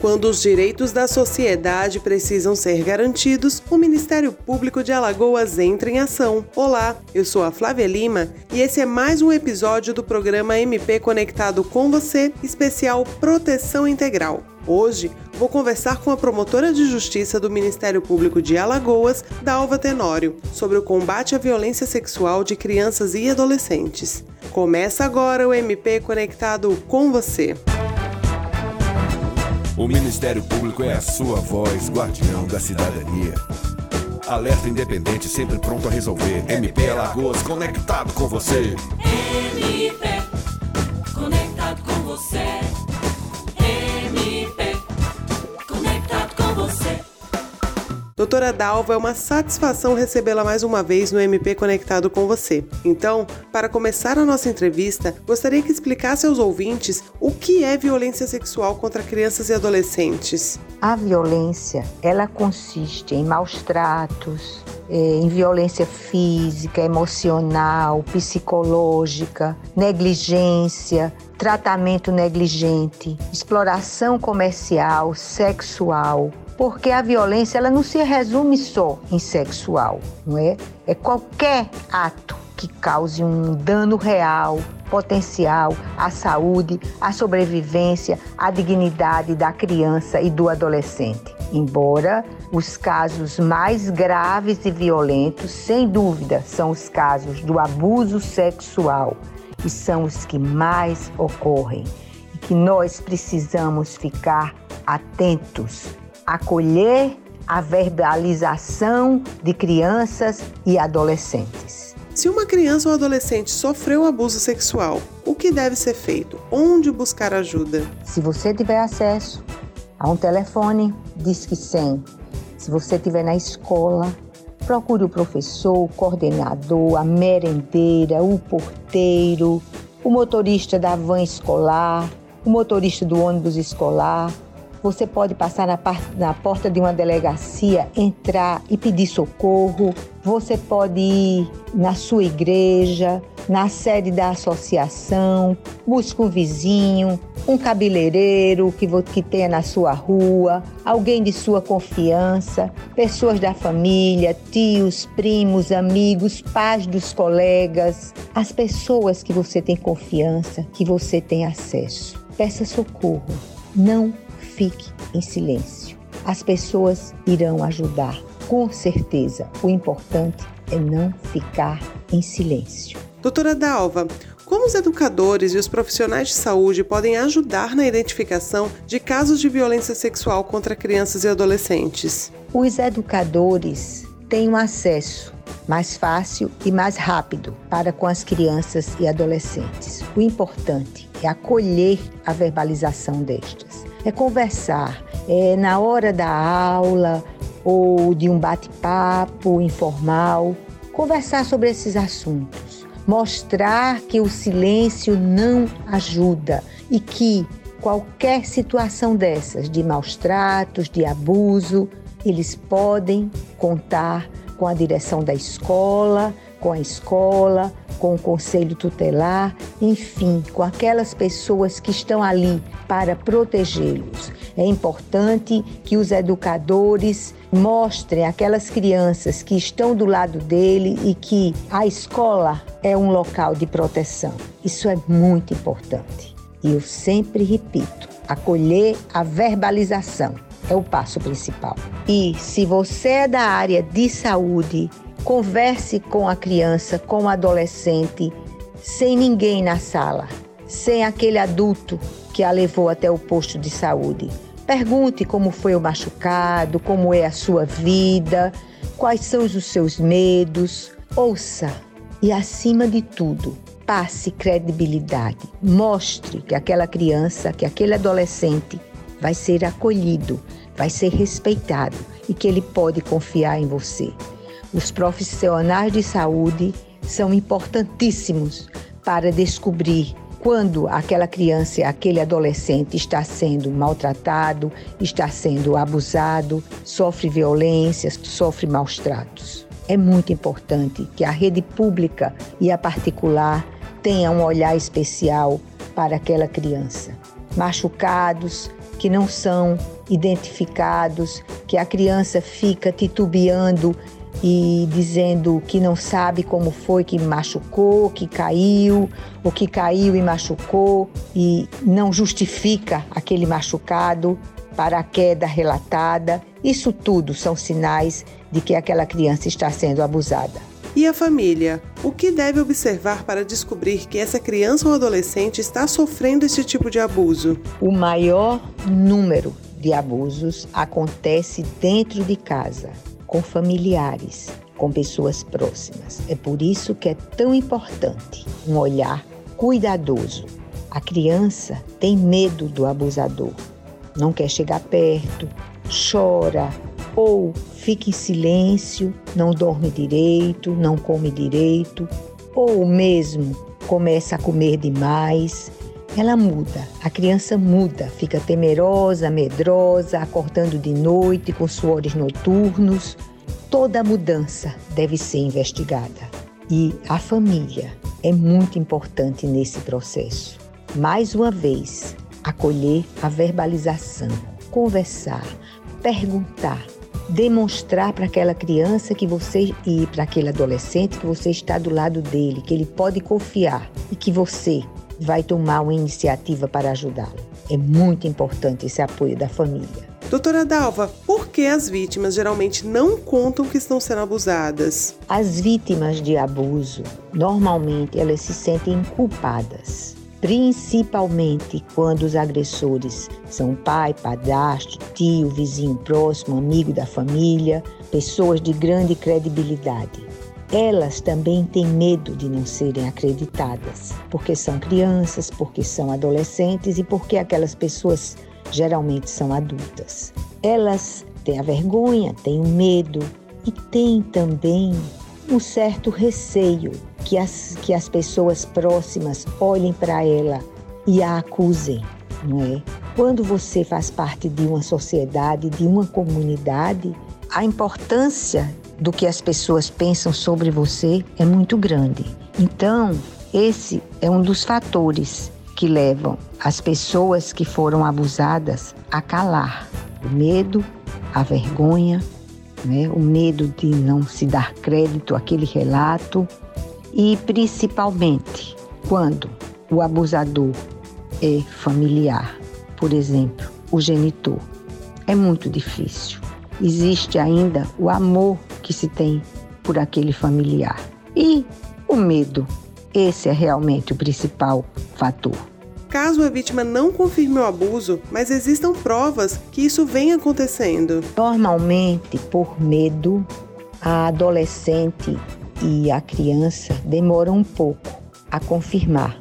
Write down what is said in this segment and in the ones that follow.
Quando os direitos da sociedade precisam ser garantidos, o Ministério Público de Alagoas entra em ação. Olá, eu sou a Flávia Lima e esse é mais um episódio do programa MP Conectado com você, especial Proteção Integral. Hoje vou conversar com a promotora de justiça do Ministério Público de Alagoas, Dalva Tenório, sobre o combate à violência sexual de crianças e adolescentes. Começa agora o MP Conectado com você. O Ministério Público é a sua voz, guardião da cidadania. Alerta independente, sempre pronto a resolver. MP Alagoas, conectado com você. MP, conectado com você. Doutora Dalva, é uma satisfação recebê-la mais uma vez no MP Conectado com você. Então, para começar a nossa entrevista, gostaria que explicasse aos ouvintes o que é violência sexual contra crianças e adolescentes. A violência, ela consiste em maus tratos, eh, em violência física, emocional, psicológica, negligência, tratamento negligente, exploração comercial, sexual, porque a violência ela não se resume só em sexual, não é? É qualquer ato que cause um dano real, potencial à saúde, à sobrevivência, à dignidade da criança e do adolescente. Embora os casos mais graves e violentos, sem dúvida, são os casos do abuso sexual e são os que mais ocorrem e que nós precisamos ficar atentos acolher a verbalização de crianças e adolescentes. Se uma criança ou adolescente sofreu abuso sexual, o que deve ser feito? Onde buscar ajuda? Se você tiver acesso a um telefone, Disque 100. Se você estiver na escola, procure o professor, o coordenador, a merendeira, o porteiro, o motorista da van escolar, o motorista do ônibus escolar, você pode passar na, na, porta de uma delegacia, entrar e pedir socorro. Você pode ir na sua igreja, na sede da associação, busca um vizinho, um cabeleireiro que, que tenha na sua rua, alguém de sua confiança, pessoas da família, tios, primos, amigos, pais dos colegas, as pessoas que você tem confiança, que você tem acesso. Peça socorro. Não fique em silêncio. As pessoas irão ajudar, com certeza. O importante é não ficar em silêncio. Doutora Dalva, como os educadores e os profissionais de saúde podem ajudar na identificação de casos de violência sexual contra crianças e adolescentes? Os educadores têm um acesso mais fácil e mais rápido para com as crianças e adolescentes. O importante é acolher a verbalização destas é conversar. É na hora da aula ou de um bate-papo informal, conversar sobre esses assuntos. Mostrar que o silêncio não ajuda e que qualquer situação dessas, de maus tratos, de abuso, eles podem contar com a direção da escola, com a escola, com o conselho tutelar, enfim, com aquelas pessoas que estão ali para protegê-los. É importante que os educadores mostrem aquelas crianças que estão do lado dele e que a escola é um local de proteção. Isso é muito importante. E eu sempre repito: acolher a verbalização é o passo principal. E se você é da área de saúde, Converse com a criança, com o adolescente, sem ninguém na sala, sem aquele adulto que a levou até o posto de saúde. Pergunte como foi o machucado, como é a sua vida, quais são os seus medos. Ouça e, acima de tudo, passe credibilidade. Mostre que aquela criança, que aquele adolescente vai ser acolhido, vai ser respeitado e que ele pode confiar em você. Os profissionais de saúde são importantíssimos para descobrir quando aquela criança, aquele adolescente está sendo maltratado, está sendo abusado, sofre violências, sofre maus tratos. É muito importante que a rede pública e a particular tenham um olhar especial para aquela criança. Machucados, que não são identificados, que a criança fica titubeando e dizendo que não sabe como foi que machucou, que caiu, ou que caiu e machucou e não justifica aquele machucado para a queda relatada. Isso tudo são sinais de que aquela criança está sendo abusada. E a família? O que deve observar para descobrir que essa criança ou adolescente está sofrendo esse tipo de abuso? O maior número de abusos acontece dentro de casa, com familiares, com pessoas próximas. É por isso que é tão importante um olhar cuidadoso. A criança tem medo do abusador, não quer chegar perto, chora, ou fica em silêncio, não dorme direito, não come direito, ou mesmo começa a comer demais. Ela muda, a criança muda, fica temerosa, medrosa, acordando de noite com suores noturnos. Toda mudança deve ser investigada. E a família é muito importante nesse processo. Mais uma vez, acolher a verbalização, conversar, perguntar, demonstrar para aquela criança que você e para aquele adolescente que você está do lado dele, que ele pode confiar e que você vai tomar uma iniciativa para ajudá-lo. É muito importante esse apoio da família. Doutora Dalva, por que as vítimas geralmente não contam que estão sendo abusadas? As vítimas de abuso, normalmente elas se sentem culpadas principalmente quando os agressores são pai, padrasto, tio, vizinho próximo, amigo da família, pessoas de grande credibilidade. Elas também têm medo de não serem acreditadas, porque são crianças, porque são adolescentes e porque aquelas pessoas geralmente são adultas. Elas têm a vergonha, têm o medo e têm também um certo receio que as, que as pessoas próximas olhem para ela e a acusem, não é? Quando você faz parte de uma sociedade, de uma comunidade, a importância do que as pessoas pensam sobre você é muito grande. Então, esse é um dos fatores que levam as pessoas que foram abusadas a calar o medo, a vergonha, né? o medo de não se dar crédito àquele relato e principalmente quando o abusador é familiar, por exemplo, o genitor. É muito difícil. Existe ainda o amor que se tem por aquele familiar e o medo. Esse é realmente o principal fator. Caso a vítima não confirme o abuso, mas existam provas que isso vem acontecendo. Normalmente, por medo, a adolescente e a criança demoram um pouco a confirmar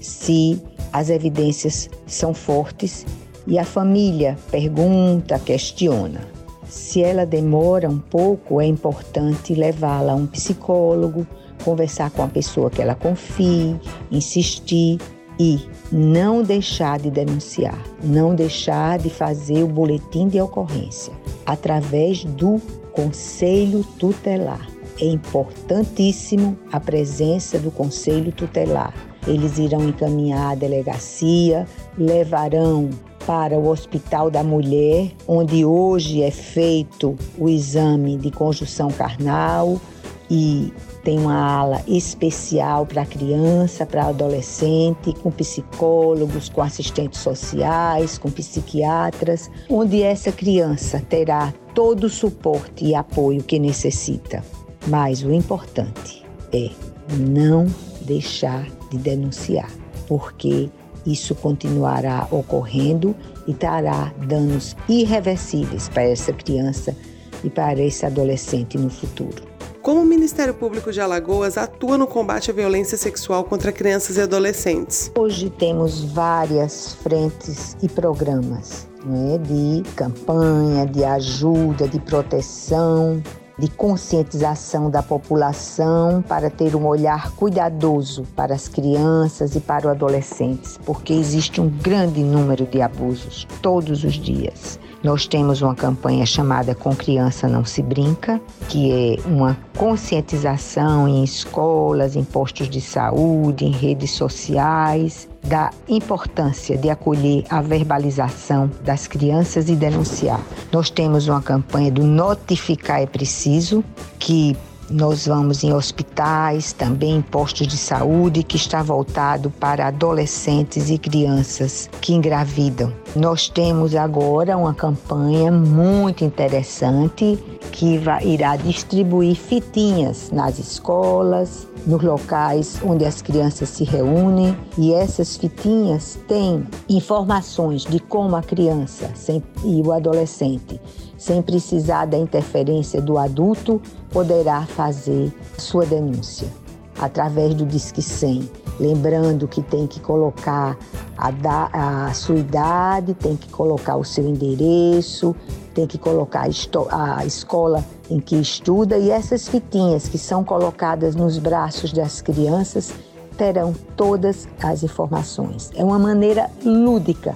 se as evidências são fortes e a família pergunta, questiona. Se ela demora um pouco, é importante levá-la a um psicólogo, conversar com a pessoa que ela confie, insistir e não deixar de denunciar, não deixar de fazer o boletim de ocorrência através do conselho tutelar é importantíssimo a presença do Conselho Tutelar. Eles irão encaminhar a delegacia, levarão para o Hospital da Mulher, onde hoje é feito o exame de conjunção carnal e tem uma ala especial para criança, para adolescente, com psicólogos, com assistentes sociais, com psiquiatras, onde essa criança terá todo o suporte e apoio que necessita. Mas o importante é não deixar de denunciar, porque isso continuará ocorrendo e trará danos irreversíveis para essa criança e para esse adolescente no futuro. Como o Ministério Público de Alagoas atua no combate à violência sexual contra crianças e adolescentes? Hoje temos várias frentes e programas né, de campanha, de ajuda, de proteção, de conscientização da população para ter um olhar cuidadoso para as crianças e para os adolescentes, porque existe um grande número de abusos todos os dias. Nós temos uma campanha chamada Com Criança Não Se Brinca, que é uma conscientização em escolas, em postos de saúde, em redes sociais, da importância de acolher a verbalização das crianças e denunciar. Nós temos uma campanha do Notificar é Preciso, que nós vamos em hospitais, também em postos de saúde, que está voltado para adolescentes e crianças que engravidam. Nós temos agora uma campanha muito interessante que irá distribuir fitinhas nas escolas, nos locais onde as crianças se reúnem e essas fitinhas têm informações de como a criança e o adolescente, sem precisar da interferência do adulto, poderá fazer sua denúncia através do Disque 100. Lembrando que tem que colocar a, da, a sua idade, tem que colocar o seu endereço, tem que colocar a escola em que estuda e essas fitinhas que são colocadas nos braços das crianças terão todas as informações. É uma maneira lúdica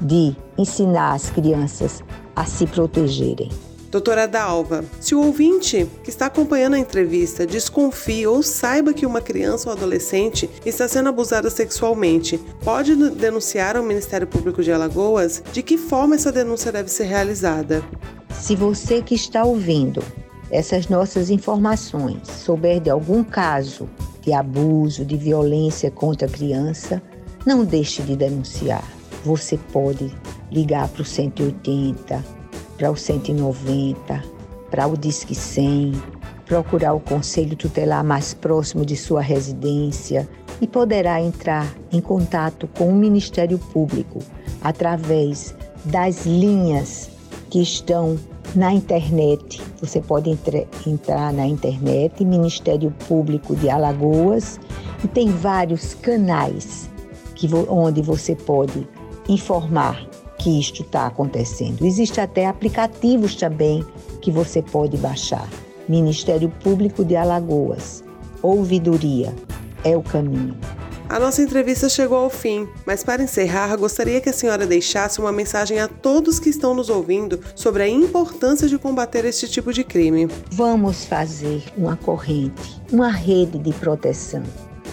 de ensinar as crianças a se protegerem. Doutora Dalva, se o ouvinte que está acompanhando a entrevista desconfie ou saiba que uma criança ou adolescente está sendo abusada sexualmente, pode denunciar ao Ministério Público de Alagoas? De que forma essa denúncia deve ser realizada? Se você que está ouvindo essas nossas informações souber de algum caso de abuso, de violência contra a criança, não deixe de denunciar. Você pode ligar para o 180 para o 190, para o Disque 100, procurar o conselho tutelar mais próximo de sua residência e poderá entrar em contato com o Ministério Público através das linhas que estão na internet. Você pode entre, entrar na internet, Ministério Público de Alagoas, e tem vários canais que, onde você pode informar que isto está acontecendo. Existem até aplicativos também que você pode baixar. Ministério Público de Alagoas. Ouvidoria é o caminho. A nossa entrevista chegou ao fim, mas para encerrar, gostaria que a senhora deixasse uma mensagem a todos que estão nos ouvindo sobre a importância de combater este tipo de crime. Vamos fazer uma corrente, uma rede de proteção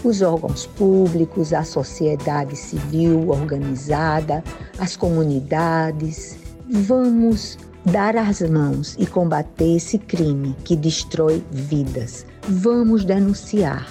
os órgãos públicos, a sociedade civil organizada, as comunidades. Vamos dar as mãos e combater esse crime que destrói vidas. Vamos denunciar.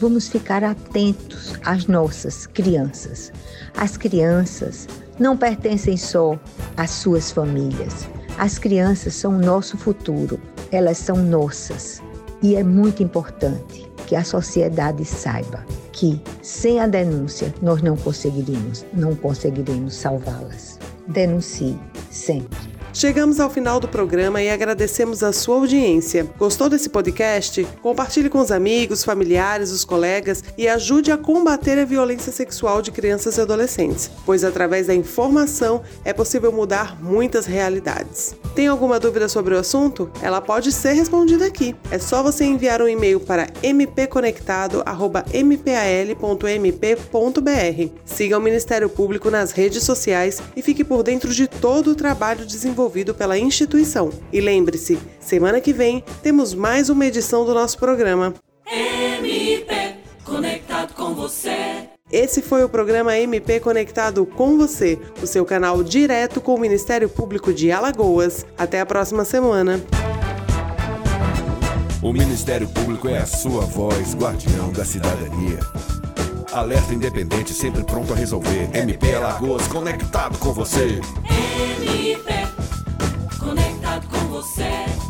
Vamos ficar atentos às nossas crianças. As crianças não pertencem só às suas famílias. As crianças são o nosso futuro, elas são nossas. E é muito importante que a sociedade saiba que sem a denúncia nós não conseguiremos, não conseguiremos salvá-las. Denuncie sempre. Chegamos ao final do programa e agradecemos a sua audiência. Gostou desse podcast? Compartilhe com os amigos, familiares, os colegas e ajude a combater a violência sexual de crianças e adolescentes, pois através da informação é possível mudar muitas realidades. Tem alguma dúvida sobre o assunto? Ela pode ser respondida aqui. É só você enviar um e-mail para mpconectado@mpal.mp.br. Siga o Ministério Público nas redes sociais e fique por dentro de todo o trabalho desenvolvido desenvolvido pela instituição. E lembre-se, semana que vem temos mais uma edição do nosso programa. MP Conectado com você. Esse foi o programa MP Conectado com você, o seu canal direto com o Ministério Público de Alagoas. Até a próxima semana. O Ministério Público é a sua voz, guardião da cidadania. Alerta independente, sempre pronto a resolver. MP Alagoas, conectado com você. MP você.